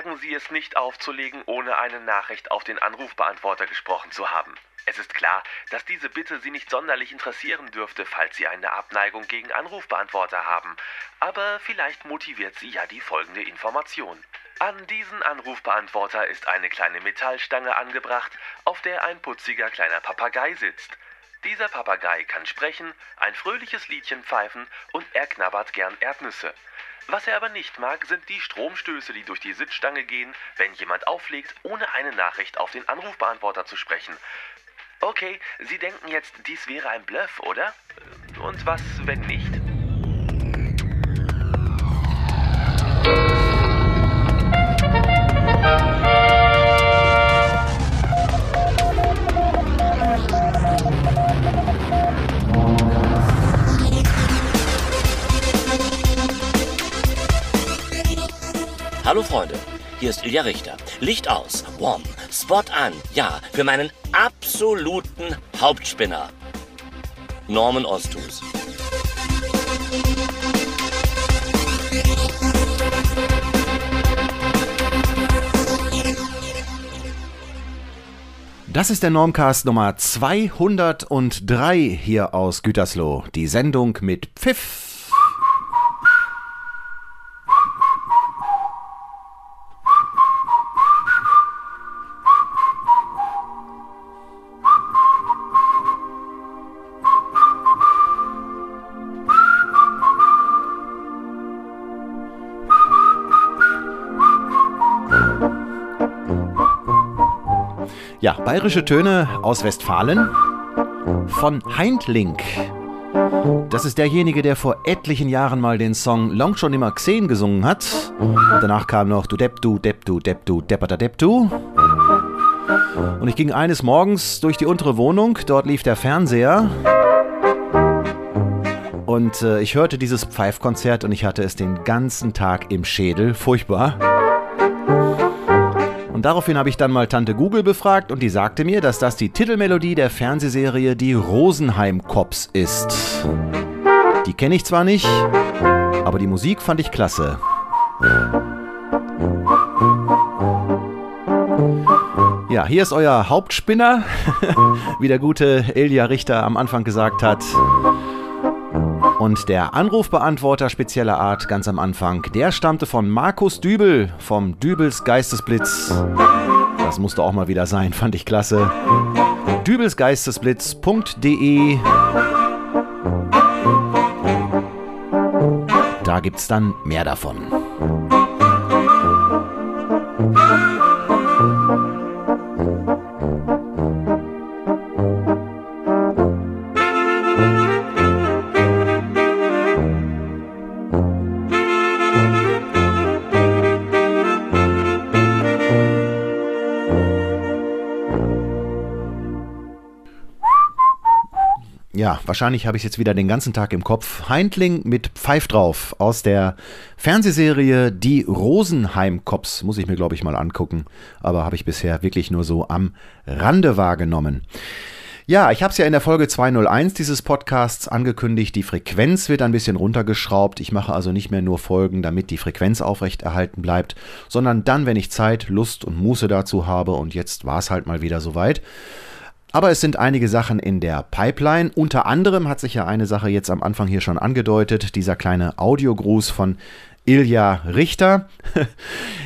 wagen Sie es nicht aufzulegen, ohne eine Nachricht auf den Anrufbeantworter gesprochen zu haben. Es ist klar, dass diese Bitte Sie nicht sonderlich interessieren dürfte, falls Sie eine Abneigung gegen Anrufbeantworter haben. Aber vielleicht motiviert Sie ja die folgende Information. An diesen Anrufbeantworter ist eine kleine Metallstange angebracht, auf der ein putziger kleiner Papagei sitzt. Dieser Papagei kann sprechen, ein fröhliches Liedchen pfeifen und er knabbert gern Erdnüsse. Was er aber nicht mag, sind die Stromstöße, die durch die Sitzstange gehen, wenn jemand auflegt, ohne eine Nachricht auf den Anrufbeantworter zu sprechen. Okay, Sie denken jetzt, dies wäre ein Bluff, oder? Und was, wenn nicht? Hallo Freunde, hier ist Ilja Richter. Licht aus, warm, Spot an, ja, für meinen absoluten Hauptspinner. Norman Osthus. Das ist der Normcast Nummer 203 hier aus Gütersloh. Die Sendung mit Pfiff Ja, bayerische Töne aus Westfalen von Heindlink. Das ist derjenige, der vor etlichen Jahren mal den Song Long schon immer gesehen gesungen hat. Danach kam noch Du Depp, Du Depp, Du Depp, Du Deppata Depp, Du. Und ich ging eines Morgens durch die untere Wohnung, dort lief der Fernseher. Und äh, ich hörte dieses Pfeifkonzert und ich hatte es den ganzen Tag im Schädel. Furchtbar. Und daraufhin habe ich dann mal Tante Google befragt und die sagte mir, dass das die Titelmelodie der Fernsehserie Die Rosenheim Cops ist. Die kenne ich zwar nicht, aber die Musik fand ich klasse. Ja, hier ist euer Hauptspinner, wie der gute Elia Richter am Anfang gesagt hat. Und der Anrufbeantworter spezieller Art ganz am Anfang, der stammte von Markus Dübel vom Dübels Geistesblitz. Das musste auch mal wieder sein, fand ich klasse. dübelsgeistesblitz.de Da gibt's dann mehr davon. Wahrscheinlich habe ich jetzt wieder den ganzen Tag im Kopf. Heindling mit Pfeif drauf aus der Fernsehserie Die Rosenheim Cops. Muss ich mir, glaube ich, mal angucken. Aber habe ich bisher wirklich nur so am Rande wahrgenommen. Ja, ich habe es ja in der Folge 201 dieses Podcasts angekündigt. Die Frequenz wird ein bisschen runtergeschraubt. Ich mache also nicht mehr nur Folgen, damit die Frequenz aufrechterhalten bleibt, sondern dann, wenn ich Zeit, Lust und Muße dazu habe. Und jetzt war es halt mal wieder soweit. Aber es sind einige Sachen in der Pipeline. Unter anderem hat sich ja eine Sache jetzt am Anfang hier schon angedeutet, dieser kleine Audiogruß von Ilja Richter.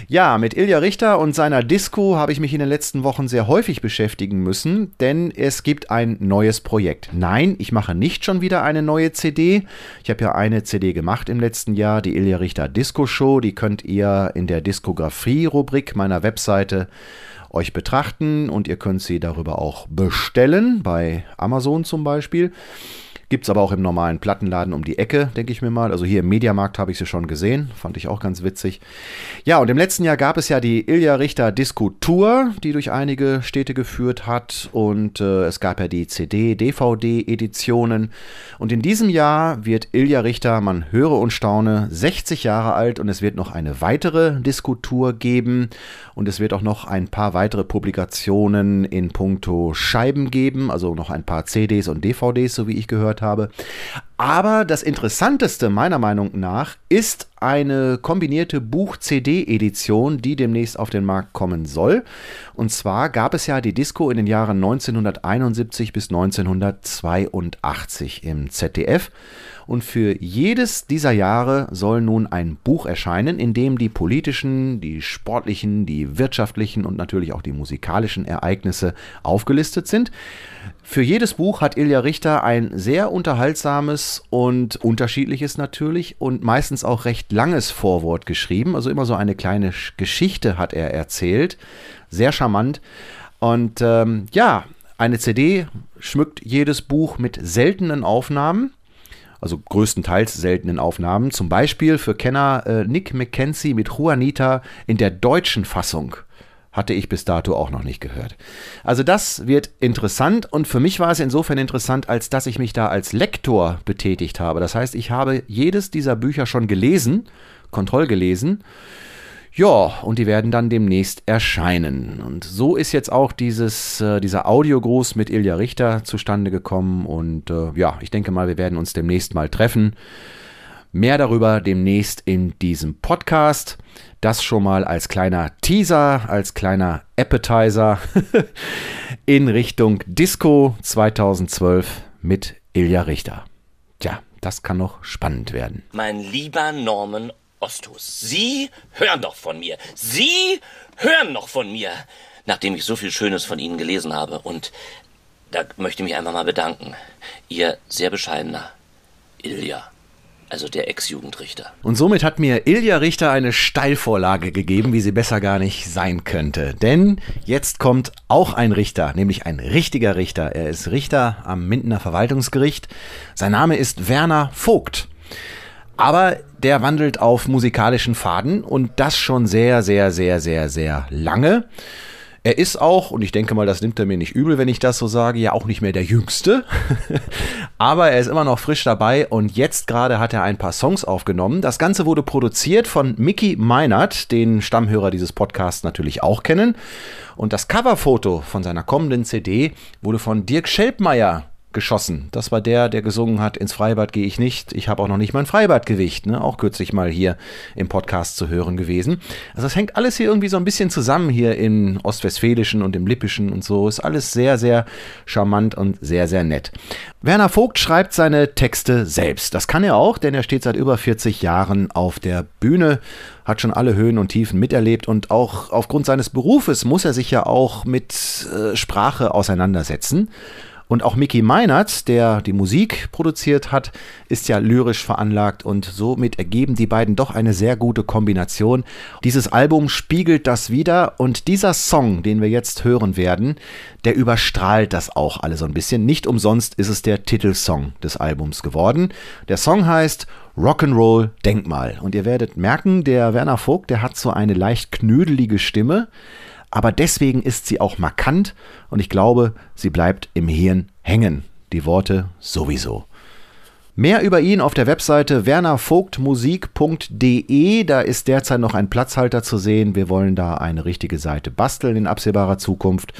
ja, mit Ilja Richter und seiner Disco habe ich mich in den letzten Wochen sehr häufig beschäftigen müssen, denn es gibt ein neues Projekt. Nein, ich mache nicht schon wieder eine neue CD. Ich habe ja eine CD gemacht im letzten Jahr, die Ilja Richter Disco Show. Die könnt ihr in der Diskografie-Rubrik meiner Webseite euch betrachten und ihr könnt sie darüber auch bestellen, bei Amazon zum Beispiel. Gibt es aber auch im normalen Plattenladen um die Ecke, denke ich mir mal. Also hier im Mediamarkt habe ich sie schon gesehen. Fand ich auch ganz witzig. Ja, und im letzten Jahr gab es ja die Ilja Richter Disco Tour, die durch einige Städte geführt hat. Und äh, es gab ja die CD, DVD-Editionen. Und in diesem Jahr wird Ilja Richter, man höre und staune, 60 Jahre alt. Und es wird noch eine weitere Disco Tour geben. Und es wird auch noch ein paar weitere Publikationen in puncto Scheiben geben. Also noch ein paar CDs und DVDs, so wie ich gehört habe. Aber das Interessanteste meiner Meinung nach ist eine kombinierte Buch-CD-Edition, die demnächst auf den Markt kommen soll. Und zwar gab es ja die Disco in den Jahren 1971 bis 1982 im ZDF. Und für jedes dieser Jahre soll nun ein Buch erscheinen, in dem die politischen, die sportlichen, die wirtschaftlichen und natürlich auch die musikalischen Ereignisse aufgelistet sind. Für jedes Buch hat Ilja Richter ein sehr unterhaltsames und unterschiedliches natürlich und meistens auch recht langes Vorwort geschrieben. Also immer so eine kleine Geschichte hat er erzählt. Sehr charmant. Und ähm, ja, eine CD schmückt jedes Buch mit seltenen Aufnahmen also größtenteils seltenen Aufnahmen. Zum Beispiel für Kenner äh, Nick McKenzie mit Juanita in der deutschen Fassung. Hatte ich bis dato auch noch nicht gehört. Also das wird interessant und für mich war es insofern interessant, als dass ich mich da als Lektor betätigt habe. Das heißt, ich habe jedes dieser Bücher schon gelesen, kontrollgelesen ja, und die werden dann demnächst erscheinen. Und so ist jetzt auch dieses, äh, dieser Audiogruß mit Ilja Richter zustande gekommen. Und äh, ja, ich denke mal, wir werden uns demnächst mal treffen. Mehr darüber demnächst in diesem Podcast. Das schon mal als kleiner Teaser, als kleiner Appetizer in Richtung Disco 2012 mit Ilja Richter. Tja, das kann noch spannend werden. Mein lieber Norman Ostus, Sie hören doch von mir. Sie hören noch von mir, nachdem ich so viel Schönes von Ihnen gelesen habe. Und da möchte ich mich einfach mal bedanken. Ihr sehr bescheidener Ilja. Also der Ex-Jugendrichter. Und somit hat mir Ilja Richter eine Steilvorlage gegeben, wie sie besser gar nicht sein könnte. Denn jetzt kommt auch ein Richter, nämlich ein richtiger Richter. Er ist Richter am Mindener Verwaltungsgericht. Sein Name ist Werner Vogt. Aber der wandelt auf musikalischen Faden und das schon sehr, sehr, sehr, sehr, sehr lange. Er ist auch, und ich denke mal, das nimmt er mir nicht übel, wenn ich das so sage, ja auch nicht mehr der Jüngste. Aber er ist immer noch frisch dabei und jetzt gerade hat er ein paar Songs aufgenommen. Das Ganze wurde produziert von Mickey Meinert, den Stammhörer dieses Podcasts natürlich auch kennen. Und das Coverfoto von seiner kommenden CD wurde von Dirk Schelpmeier geschossen. Das war der, der gesungen hat, ins Freibad gehe ich nicht. Ich habe auch noch nicht mein Freibadgewicht, ne? auch kürzlich mal hier im Podcast zu hören gewesen. Also das hängt alles hier irgendwie so ein bisschen zusammen hier im Ostwestfälischen und im Lippischen und so. Ist alles sehr, sehr charmant und sehr, sehr nett. Werner Vogt schreibt seine Texte selbst. Das kann er auch, denn er steht seit über 40 Jahren auf der Bühne hat schon alle Höhen und Tiefen miterlebt und auch aufgrund seines Berufes muss er sich ja auch mit äh, Sprache auseinandersetzen. Und auch Mickey Meinert, der die Musik produziert hat, ist ja lyrisch veranlagt und somit ergeben die beiden doch eine sehr gute Kombination. Dieses Album spiegelt das wieder und dieser Song, den wir jetzt hören werden, der überstrahlt das auch alle so ein bisschen. Nicht umsonst ist es der Titelsong des Albums geworden. Der Song heißt Rock'n'Roll Denkmal und ihr werdet merken, der Werner Vogt, der hat so eine leicht knödelige Stimme aber deswegen ist sie auch markant und ich glaube, sie bleibt im Hirn hängen. Die Worte sowieso. Mehr über ihn auf der Webseite wernervogtmusik.de. Da ist derzeit noch ein Platzhalter zu sehen. Wir wollen da eine richtige Seite basteln in absehbarer Zukunft.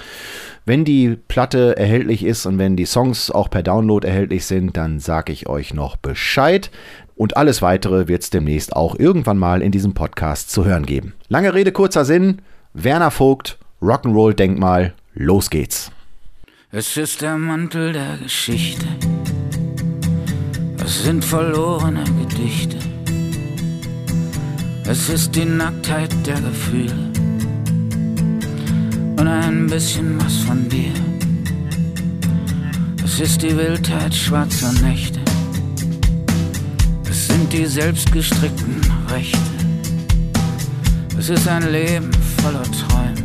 Wenn die Platte erhältlich ist und wenn die Songs auch per Download erhältlich sind, dann sage ich euch noch Bescheid. Und alles weitere wird es demnächst auch irgendwann mal in diesem Podcast zu hören geben. Lange Rede, kurzer Sinn. Werner Vogt, Rock'n'Roll-Denkmal, los geht's. Es ist der Mantel der Geschichte. Es sind verlorene Gedichte. Es ist die Nacktheit der Gefühle. Und ein bisschen was von dir. Es ist die Wildheit schwarzer Nächte. Es sind die selbstgestrickten Rechte. Es ist ein Leben voller Träume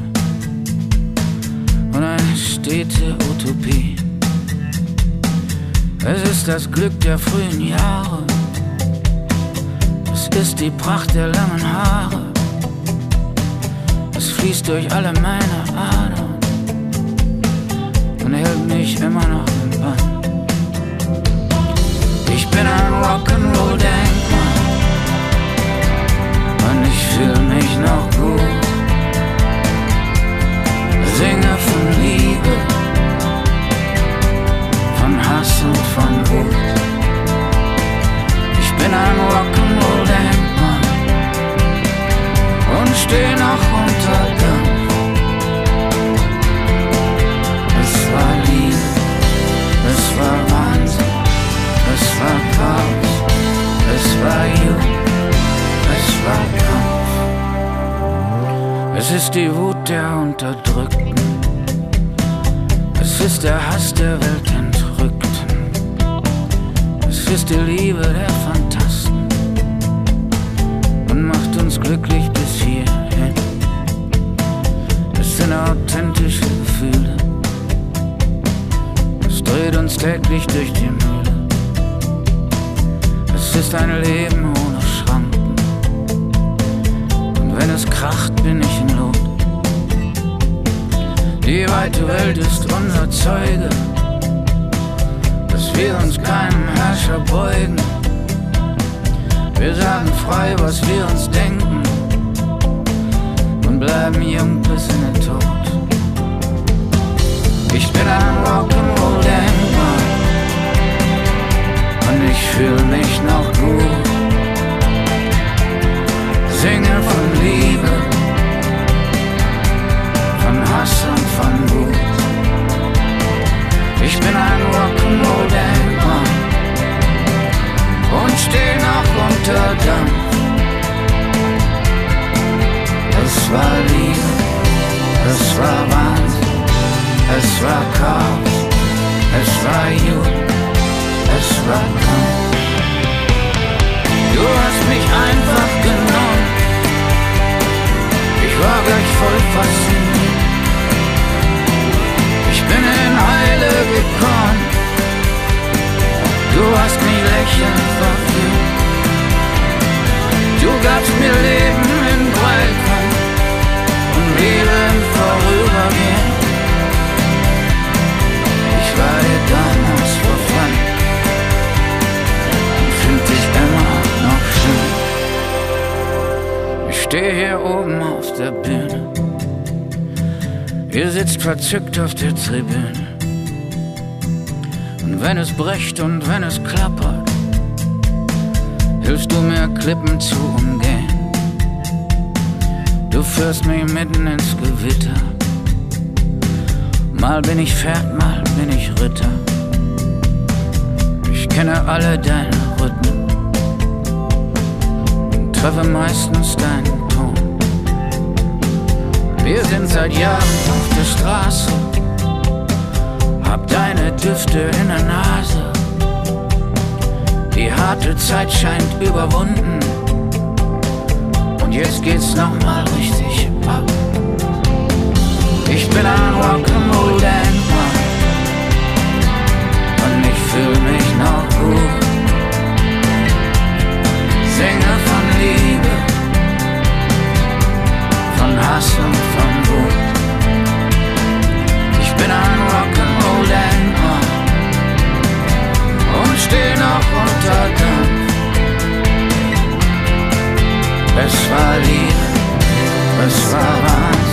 und eine stete Utopie. Es ist das Glück der frühen Jahre, es ist die Pracht der langen Haare, es fließt durch alle meine Adern und hält mich immer noch im Bann. Ich bin ein Rock'n'Roll-Denkmal und ich fühle mich noch gut tanzend von Wut. Ich bin ein Rock'n'Roll-Denkmal und steh noch unter Dampf. Es war Liebe, es war Wahnsinn, es war Chaos, es war Jugend, es war Kampf. Es ist die Wut der Unterdrückten, es ist der Hass der Welt in ist die Liebe der Fantasten und macht uns glücklich bis hierhin. Es sind authentische Gefühle. Es dreht uns täglich durch die Mühle. Es ist ein Leben ohne Schranken. Und wenn es kracht, bin ich in Not. Die weite Welt ist unser Zeuge, dass wir uns keinem Herrscher beugen. Wir sagen frei, was wir uns denken und bleiben jung bis in den Tod. Ich bin ein Rock'n'Roll-Denkmal und ich fühle mich noch gut. Singe von Liebe, von Hass und von Wut. Ich bin ein Rock'n'Roll-Denkmal und steh noch unter Dampf. Es war Liebe, es war Wahnsinn, es war Chaos, es war Jugend, es war Kampf. Du hast mich einfach genommen, ich war gleich voll fasziniert. Gekommen, du hast mich lächelnd verführt. Du gabst mir Leben in Breitband und Liebe im Vorübergehen. Ich war dir damals verfallen und find dich immer noch schön. Ich stehe hier oben auf der Bühne. Ihr sitzt verzückt auf der Tribüne. Wenn es bricht und wenn es klappert, hilfst du mir Klippen zu umgehen. Du führst mich mitten ins Gewitter. Mal bin ich Pferd, mal bin ich Ritter. Ich kenne alle deine Rhythmen und treffe meistens deinen Ton. Wir sind seit Jahren auf der Straße, hab deine Düfte in der Nase. Die harte Zeit scheint überwunden und jetzt geht's nochmal richtig ab. Ich bin ein Rock'n'Roll-Denkmal und ich fühl mich noch gut. Singe von Liebe, von Hass und von Wut. Ich bin ein und steh noch unter Dampf. Es war Liebe, es war Wahnsinn,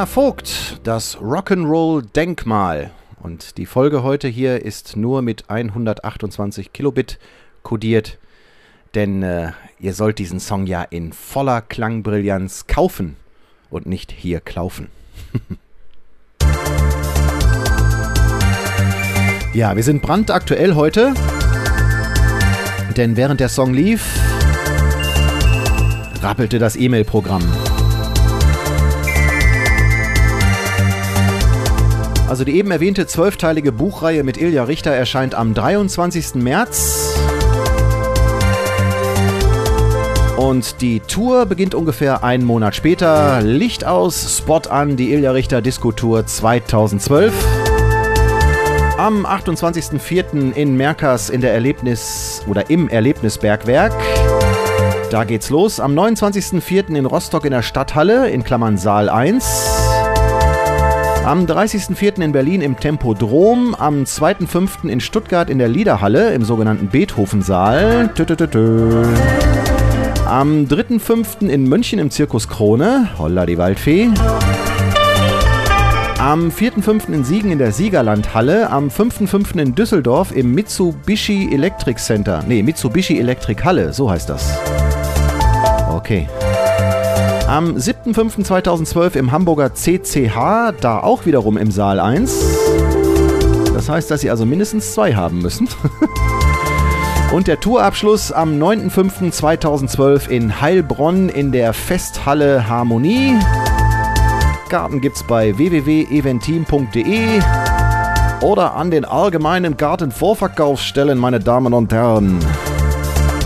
Werner Vogt, das Rock'n'Roll Denkmal. Und die Folge heute hier ist nur mit 128 Kilobit kodiert, denn äh, ihr sollt diesen Song ja in voller Klangbrillanz kaufen und nicht hier klaufen. ja, wir sind brandaktuell heute, denn während der Song lief, rappelte das E-Mail-Programm. Also die eben erwähnte zwölfteilige Buchreihe mit Ilja Richter erscheint am 23. März. Und die Tour beginnt ungefähr einen Monat später. Licht aus, Spot an, die Ilja Richter Disco Tour 2012. Am 28.04. in Merkers in der Erlebnis oder im Erlebnisbergwerk. Da geht's los. Am 29.04. in Rostock in der Stadthalle, in Klammern Saal 1. Am 30.04. in Berlin im Tempodrom, am 2.05. in Stuttgart in der Liederhalle im sogenannten Beethovensaal. Am 3.05. in München im Zirkus Krone, Holla die Waldfee. Am 4.5. in Siegen in der Siegerlandhalle, am 5.5. in Düsseldorf im Mitsubishi Electric Center. Nee, Mitsubishi Electric Halle, so heißt das. Okay. Am 7.5.2012 im Hamburger CCH, da auch wiederum im Saal 1. Das heißt, dass Sie also mindestens zwei haben müssen. Und der Tourabschluss am 9.5.2012 in Heilbronn in der Festhalle Harmonie. Garten gibt's bei www.eventeam.de oder an den allgemeinen Gartenvorverkaufsstellen, meine Damen und Herren.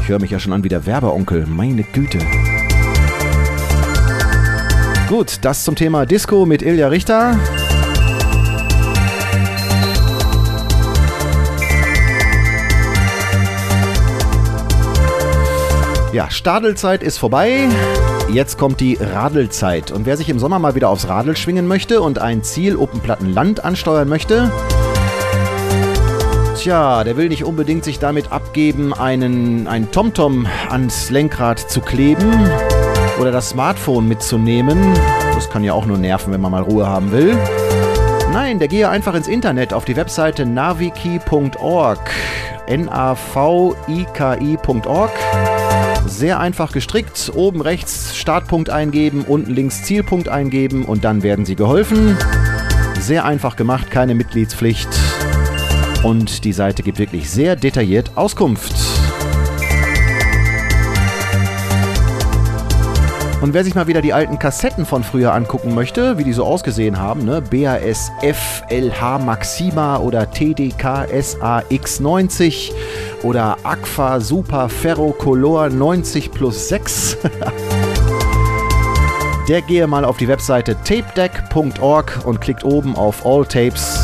Ich höre mich ja schon an wie der Werbeonkel, meine Güte. Gut, das zum Thema Disco mit Ilja Richter. Ja, Stadelzeit ist vorbei. Jetzt kommt die Radelzeit. Und wer sich im Sommer mal wieder aufs Radl schwingen möchte und ein Ziel Oppenplattenland ansteuern möchte, tja, der will nicht unbedingt sich damit abgeben, einen, einen TomTom ans Lenkrad zu kleben oder das Smartphone mitzunehmen. Das kann ja auch nur nerven, wenn man mal Ruhe haben will. Nein, der gehe einfach ins Internet auf die Webseite naviki.org. N-A-V-I-K-I.org. Sehr einfach gestrickt. Oben rechts Startpunkt eingeben, unten links Zielpunkt eingeben und dann werden Sie geholfen. Sehr einfach gemacht, keine Mitgliedspflicht. Und die Seite gibt wirklich sehr detailliert Auskunft. Und wer sich mal wieder die alten Kassetten von früher angucken möchte, wie die so ausgesehen haben, ne? BASF LH Maxima oder TDK SAX90 oder Aqua Super Ferro Color 90 plus 6. Der gehe mal auf die Webseite tapedeck.org und klickt oben auf All Tapes.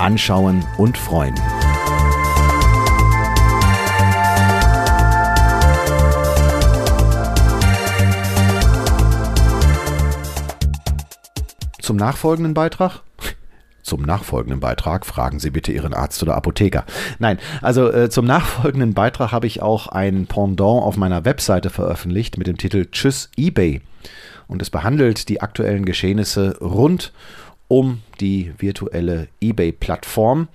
Anschauen und freuen. Zum nachfolgenden Beitrag? Zum nachfolgenden Beitrag fragen Sie bitte Ihren Arzt oder Apotheker. Nein, also äh, zum nachfolgenden Beitrag habe ich auch ein Pendant auf meiner Webseite veröffentlicht mit dem Titel Tschüss eBay. Und es behandelt die aktuellen Geschehnisse rund um die virtuelle eBay-Plattform.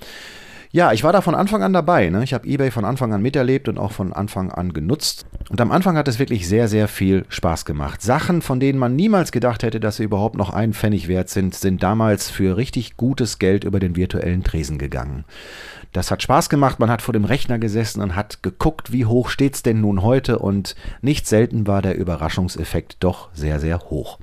Ja, ich war da von Anfang an dabei. Ne? Ich habe eBay von Anfang an miterlebt und auch von Anfang an genutzt. Und am Anfang hat es wirklich sehr, sehr viel Spaß gemacht. Sachen, von denen man niemals gedacht hätte, dass sie überhaupt noch einen Pfennig wert sind, sind damals für richtig gutes Geld über den virtuellen Tresen gegangen. Das hat Spaß gemacht, man hat vor dem Rechner gesessen und hat geguckt, wie hoch steht's denn nun heute und nicht selten war der Überraschungseffekt doch sehr, sehr hoch.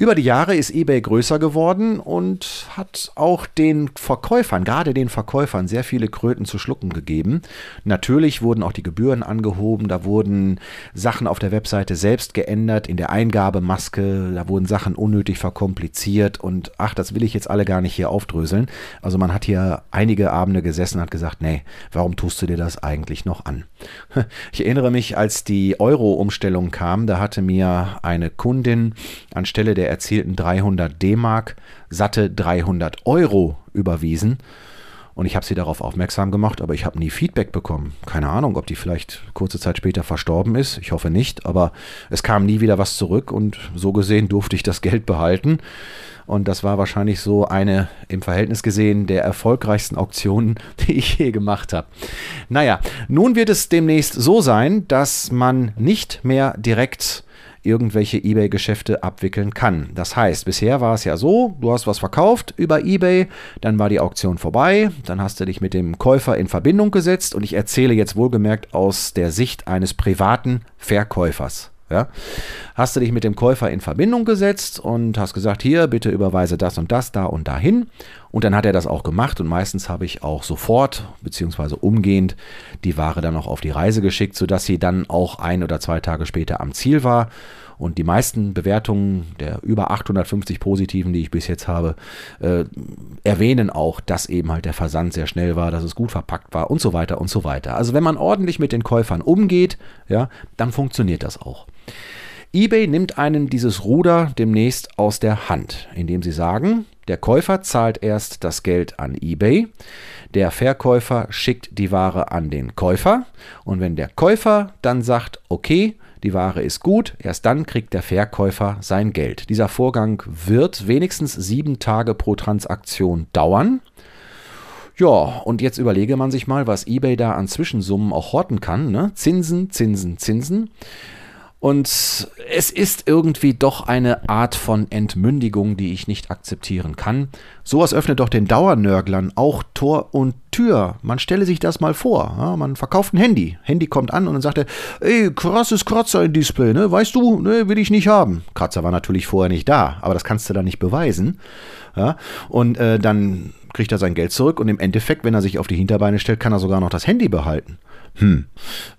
Über die Jahre ist eBay größer geworden und hat auch den Verkäufern, gerade den Verkäufern, sehr viele Kröten zu schlucken gegeben. Natürlich wurden auch die Gebühren angehoben, da wurden Sachen auf der Webseite selbst geändert, in der Eingabemaske, da wurden Sachen unnötig verkompliziert und ach, das will ich jetzt alle gar nicht hier aufdröseln. Also man hat hier einige Abende gesessen und hat gesagt, nee, warum tust du dir das eigentlich noch an? Ich erinnere mich, als die Euro-Umstellung kam, da hatte mir eine Kundin anstelle der erzielten 300 D-Mark satte 300 Euro überwiesen. Und ich habe sie darauf aufmerksam gemacht, aber ich habe nie Feedback bekommen. Keine Ahnung, ob die vielleicht kurze Zeit später verstorben ist. Ich hoffe nicht, aber es kam nie wieder was zurück und so gesehen durfte ich das Geld behalten. Und das war wahrscheinlich so eine im Verhältnis gesehen der erfolgreichsten Auktionen, die ich je gemacht habe. Naja, nun wird es demnächst so sein, dass man nicht mehr direkt irgendwelche eBay-Geschäfte abwickeln kann. Das heißt, bisher war es ja so, du hast was verkauft über eBay, dann war die Auktion vorbei, dann hast du dich mit dem Käufer in Verbindung gesetzt und ich erzähle jetzt wohlgemerkt aus der Sicht eines privaten Verkäufers. Ja? Hast du dich mit dem Käufer in Verbindung gesetzt und hast gesagt, hier, bitte überweise das und das, da und dahin. Und dann hat er das auch gemacht und meistens habe ich auch sofort bzw. umgehend die Ware dann auch auf die Reise geschickt, sodass sie dann auch ein oder zwei Tage später am Ziel war. Und die meisten Bewertungen der über 850 positiven, die ich bis jetzt habe, äh, erwähnen auch, dass eben halt der Versand sehr schnell war, dass es gut verpackt war und so weiter und so weiter. Also wenn man ordentlich mit den Käufern umgeht, ja, dann funktioniert das auch. eBay nimmt einen dieses Ruder demnächst aus der Hand, indem sie sagen, der Käufer zahlt erst das Geld an eBay, der Verkäufer schickt die Ware an den Käufer und wenn der Käufer dann sagt, okay, die Ware ist gut, erst dann kriegt der Verkäufer sein Geld. Dieser Vorgang wird wenigstens sieben Tage pro Transaktion dauern. Ja, und jetzt überlege man sich mal, was eBay da an Zwischensummen auch horten kann. Ne? Zinsen, Zinsen, Zinsen. Und es ist irgendwie doch eine Art von Entmündigung, die ich nicht akzeptieren kann. Sowas öffnet doch den Dauernörglern auch Tor und Tür. Man stelle sich das mal vor. Ja, man verkauft ein Handy. Handy kommt an und dann sagt er, ey, krasses Kratzer im Display, ne? Weißt du, ne, will ich nicht haben. Kratzer war natürlich vorher nicht da, aber das kannst du dann nicht beweisen. Ja, und äh, dann kriegt er sein Geld zurück und im Endeffekt, wenn er sich auf die Hinterbeine stellt, kann er sogar noch das Handy behalten. Hm,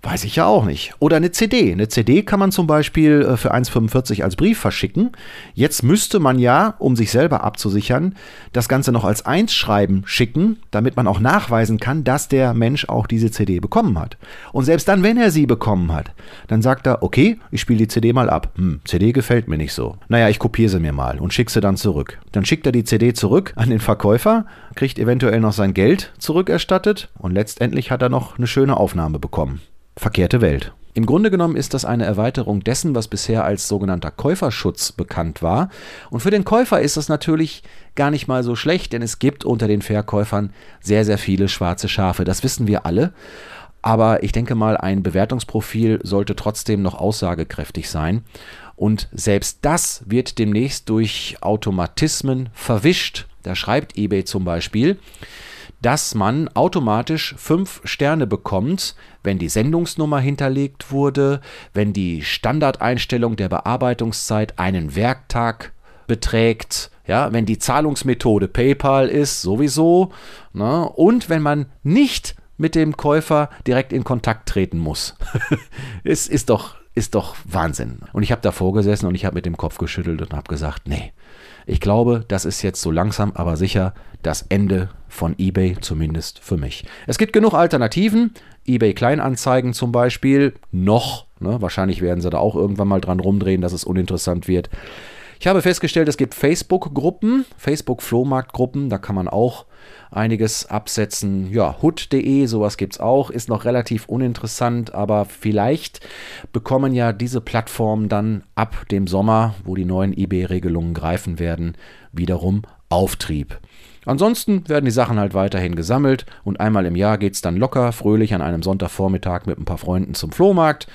weiß ich ja auch nicht. Oder eine CD. Eine CD kann man zum Beispiel äh, für 1,45 als Brief verschicken. Jetzt müsste man ja, um sich selber abzusichern, das Ganze noch als Einsschreiben schicken, damit man auch nachweisen kann, dass der Mensch auch diese CD bekommen hat. Und selbst dann, wenn er sie bekommen hat, dann sagt er, okay, ich spiele die CD mal ab. Hm, CD gefällt mir nicht so. Naja, ich kopiere sie mir mal und schicke sie dann zurück. Dann schickt er die CD zurück an den Verkäufer, kriegt eventuell noch sein Geld zurückerstattet und letztendlich hat er noch eine schöne Aufnahme bekommen. Verkehrte Welt. Im Grunde genommen ist das eine Erweiterung dessen, was bisher als sogenannter Käuferschutz bekannt war. Und für den Käufer ist das natürlich gar nicht mal so schlecht, denn es gibt unter den Verkäufern sehr, sehr viele schwarze Schafe. Das wissen wir alle. Aber ich denke mal, ein Bewertungsprofil sollte trotzdem noch aussagekräftig sein. Und selbst das wird demnächst durch Automatismen verwischt. Da schreibt eBay zum Beispiel, dass man automatisch fünf Sterne bekommt, wenn die Sendungsnummer hinterlegt wurde, wenn die Standardeinstellung der Bearbeitungszeit einen Werktag beträgt, ja, wenn die Zahlungsmethode PayPal ist, sowieso, ne, und wenn man nicht mit dem Käufer direkt in Kontakt treten muss. es ist doch, ist doch Wahnsinn. Und ich habe davor gesessen und ich habe mit dem Kopf geschüttelt und habe gesagt, nee, ich glaube, das ist jetzt so langsam, aber sicher das Ende von eBay, zumindest für mich. Es gibt genug Alternativen. eBay Kleinanzeigen zum Beispiel. Noch. Ne? Wahrscheinlich werden sie da auch irgendwann mal dran rumdrehen, dass es uninteressant wird. Ich habe festgestellt, es gibt Facebook-Gruppen, Facebook-Flohmarkt-Gruppen, da kann man auch einiges absetzen. Ja, hood.de, sowas gibt es auch, ist noch relativ uninteressant, aber vielleicht bekommen ja diese Plattformen dann ab dem Sommer, wo die neuen eBay-Regelungen greifen werden, wiederum Auftrieb. Ansonsten werden die Sachen halt weiterhin gesammelt und einmal im Jahr geht es dann locker, fröhlich an einem Sonntagvormittag mit ein paar Freunden zum Flohmarkt.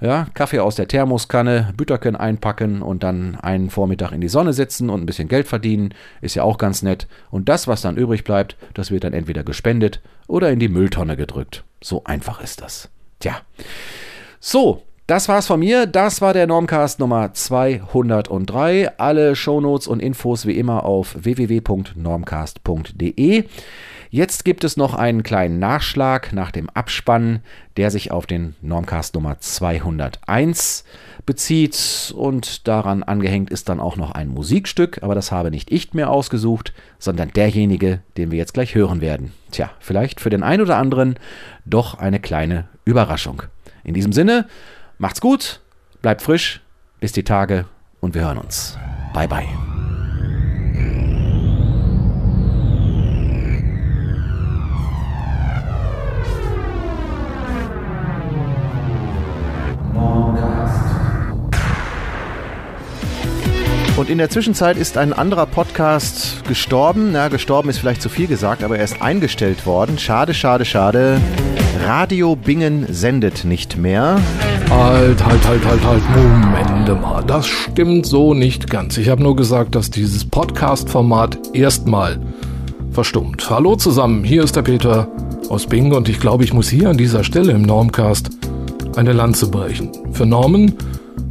Ja, Kaffee aus der Thermoskanne, Bütterken einpacken und dann einen Vormittag in die Sonne sitzen und ein bisschen Geld verdienen, ist ja auch ganz nett. Und das, was dann übrig bleibt, das wird dann entweder gespendet oder in die Mülltonne gedrückt. So einfach ist das. Tja. So, das war's von mir. Das war der Normcast Nummer 203. Alle Shownotes und Infos wie immer auf www.normcast.de. Jetzt gibt es noch einen kleinen Nachschlag nach dem Abspann, der sich auf den Normcast Nummer 201 bezieht und daran angehängt ist dann auch noch ein Musikstück, aber das habe nicht ich mehr ausgesucht, sondern derjenige, den wir jetzt gleich hören werden. Tja, vielleicht für den einen oder anderen doch eine kleine Überraschung. In diesem Sinne, Macht's gut, bleibt frisch, bis die Tage und wir hören uns. Bye bye. Und in der Zwischenzeit ist ein anderer Podcast gestorben. Na, gestorben ist vielleicht zu viel gesagt, aber er ist eingestellt worden. Schade, schade, schade. Radio Bingen sendet nicht mehr. Halt, halt, halt, halt, halt, Moment mal. Das stimmt so nicht ganz. Ich habe nur gesagt, dass dieses Podcast-Format erstmal verstummt. Hallo zusammen, hier ist der Peter aus Bingen und ich glaube, ich muss hier an dieser Stelle im Normcast eine Lanze brechen. Für Normen,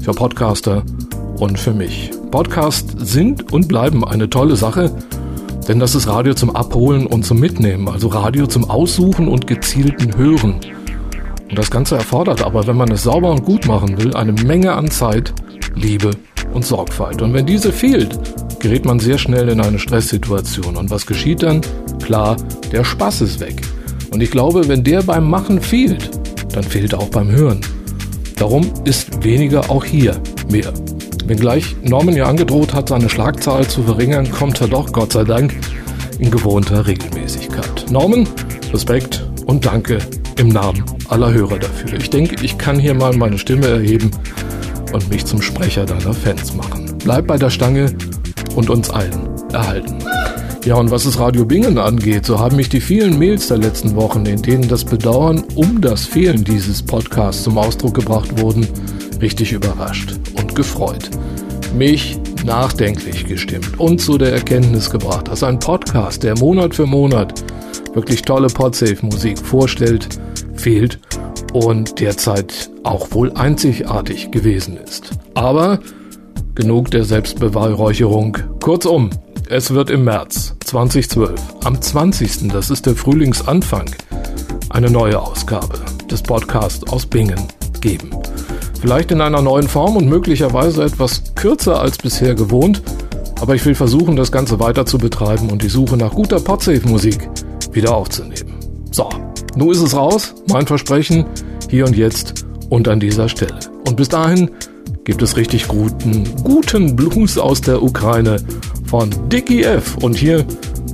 für Podcaster und für mich. Podcasts sind und bleiben eine tolle Sache denn das ist Radio zum Abholen und zum Mitnehmen, also Radio zum Aussuchen und gezielten Hören. Und das Ganze erfordert aber, wenn man es sauber und gut machen will, eine Menge an Zeit, Liebe und Sorgfalt. Und wenn diese fehlt, gerät man sehr schnell in eine Stresssituation. Und was geschieht dann? Klar, der Spaß ist weg. Und ich glaube, wenn der beim Machen fehlt, dann fehlt er auch beim Hören. Darum ist weniger auch hier mehr. Wenngleich Norman ja angedroht hat, seine Schlagzahl zu verringern, kommt er doch, Gott sei Dank, in gewohnter Regelmäßigkeit. Norman, Respekt und Danke im Namen aller Hörer dafür. Ich denke, ich kann hier mal meine Stimme erheben und mich zum Sprecher deiner Fans machen. Bleib bei der Stange und uns allen erhalten. Ja, und was es Radio Bingen angeht, so haben mich die vielen Mails der letzten Wochen, in denen das Bedauern um das Fehlen dieses Podcasts zum Ausdruck gebracht wurden, richtig überrascht gefreut. Mich nachdenklich gestimmt und zu der Erkenntnis gebracht, dass ein Podcast, der Monat für Monat wirklich tolle Podsafe-Musik vorstellt, fehlt und derzeit auch wohl einzigartig gewesen ist. Aber genug der Selbstbeweihräucherung. Kurzum, es wird im März 2012, am 20. das ist der Frühlingsanfang, eine neue Ausgabe des Podcasts aus Bingen geben. Vielleicht in einer neuen Form und möglicherweise etwas kürzer als bisher gewohnt, aber ich will versuchen, das Ganze weiter zu betreiben und die Suche nach guter Podsafe-Musik wieder aufzunehmen. So, nun ist es raus, mein Versprechen, hier und jetzt und an dieser Stelle. Und bis dahin gibt es richtig guten, guten Blues aus der Ukraine von Dickie F. Und hier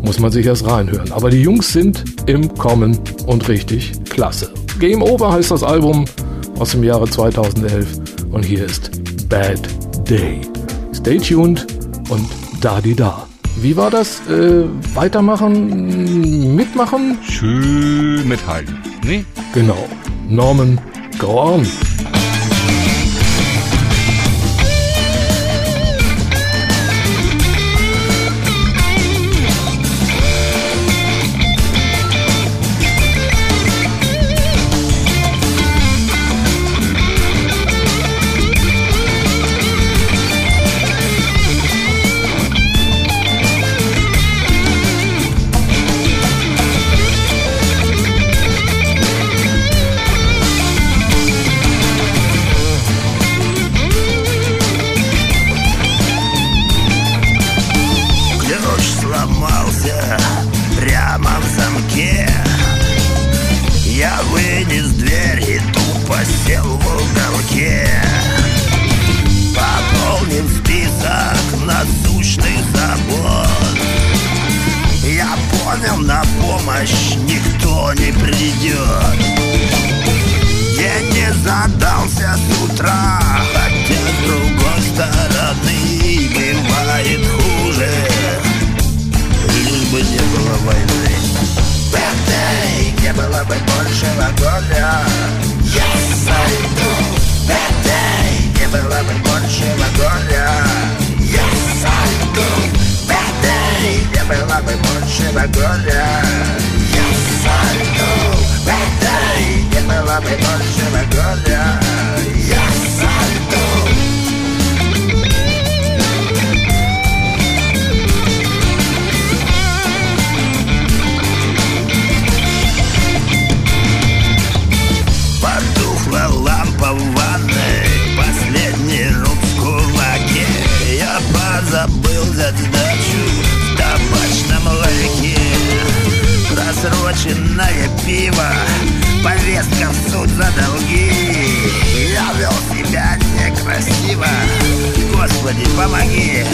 muss man sich erst reinhören. Aber die Jungs sind im Kommen und richtig klasse. Game Over heißt das Album aus dem Jahre 2011 und hier ist Bad Day. Stay tuned und da die da. Wie war das? Äh, weitermachen? Mitmachen? Schön mithalten. Ne? Genau. Norman, go on. самый больше в горе Я сойду, это не было бы больше в горе Я Просроченное пиво. Повестка в суд за долги. Я вел себя некрасиво. Господи, помоги.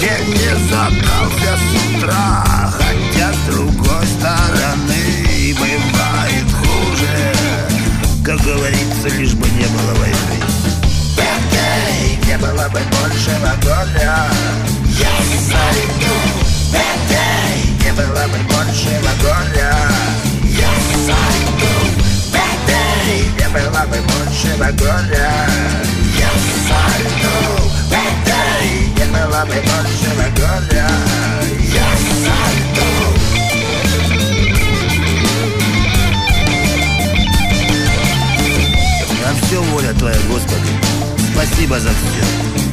День не задался с утра Хотя с другой стороны Бывает хуже. Как говорится, лишь бы не было войны. Бэтэй, не было бы большего горя Я сойду. Не было бы большего горя. Я сойду Бэтэй, не было бы большего горя. Я сойду Бэтэй, не было бы большего горя. Я сойду. На все воля Твоя, Господи. Спасибо за все.